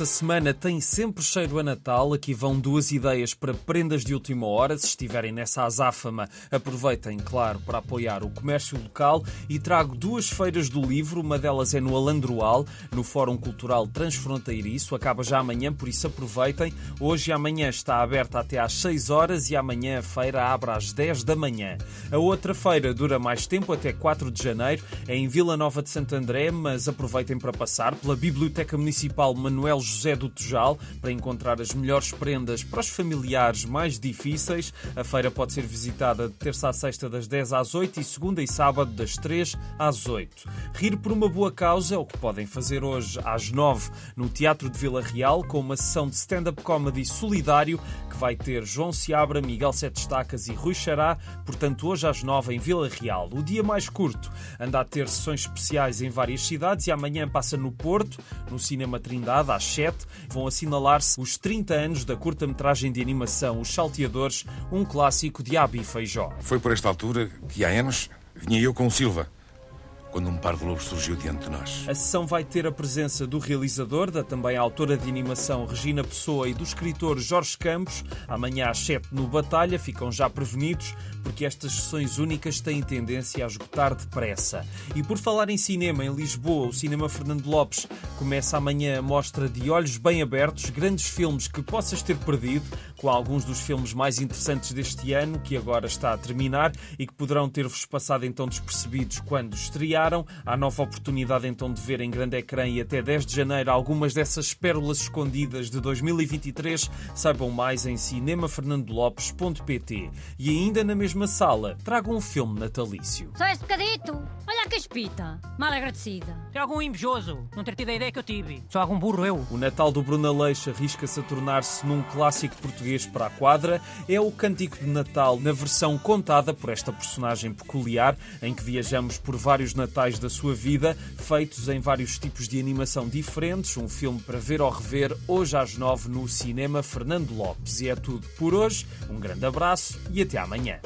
esta semana tem sempre cheiro a Natal. Aqui vão duas ideias para prendas de última hora. Se estiverem nessa azáfama, aproveitem, claro, para apoiar o comércio local. E trago duas feiras do livro. Uma delas é no Alandroal, no Fórum Cultural Transfronteiriço. Acaba já amanhã, por isso aproveitem. Hoje e amanhã está aberta até às 6 horas e amanhã a feira abre às 10 da manhã. A outra feira dura mais tempo, até 4 de janeiro. É em Vila Nova de Santo André, mas aproveitem para passar pela Biblioteca Municipal Manuel José do Tujal para encontrar as melhores prendas para os familiares mais difíceis. A feira pode ser visitada de terça a sexta das 10 às 8 e segunda e sábado das 3 às 8. Rir por uma boa causa é o que podem fazer hoje às 9 no Teatro de Vila Real com uma sessão de stand-up comedy solidário que vai ter João Seabra, Miguel Sete Estacas e Rui Xará, portanto hoje às 9 em Vila Real. O dia mais curto anda a ter sessões especiais em várias cidades e amanhã passa no Porto, no Cinema Trindade, às 7, vão assinalar-se os 30 anos da curta-metragem de animação Os Salteadores, um clássico de Abi Feijó. Foi por esta altura que há anos vinha eu com o Silva quando um par de lobos surgiu diante de nós. A sessão vai ter a presença do realizador, da também autora de animação Regina Pessoa e do escritor Jorge Campos. Amanhã às 7 no Batalha, ficam já prevenidos, porque estas sessões únicas têm tendência a esgotar depressa. E por falar em cinema, em Lisboa, o Cinema Fernando Lopes começa amanhã a mostra de olhos bem abertos, grandes filmes que possas ter perdido, com alguns dos filmes mais interessantes deste ano, que agora está a terminar e que poderão ter-vos passado então despercebidos quando estrear Há nova oportunidade então de ver em grande ecrã e até 10 de janeiro algumas dessas pérolas escondidas de 2023. Saibam mais em cinemafernandolopes.pt. E ainda na mesma sala, tragam um filme natalício. Só este bocadito? Olha a caspita, mal agradecida. Tem algum invejoso não ter tido a ideia que eu tive. Só algum burro eu. O Natal do Bruno Aleixo arrisca-se a tornar-se num clássico português para a quadra. É o Cântico de Natal na versão contada por esta personagem peculiar, em que viajamos por vários natais da sua vida, feitos em vários tipos de animação diferentes. Um filme para ver ou rever hoje às nove no cinema Fernando Lopes. E é tudo por hoje. Um grande abraço e até amanhã.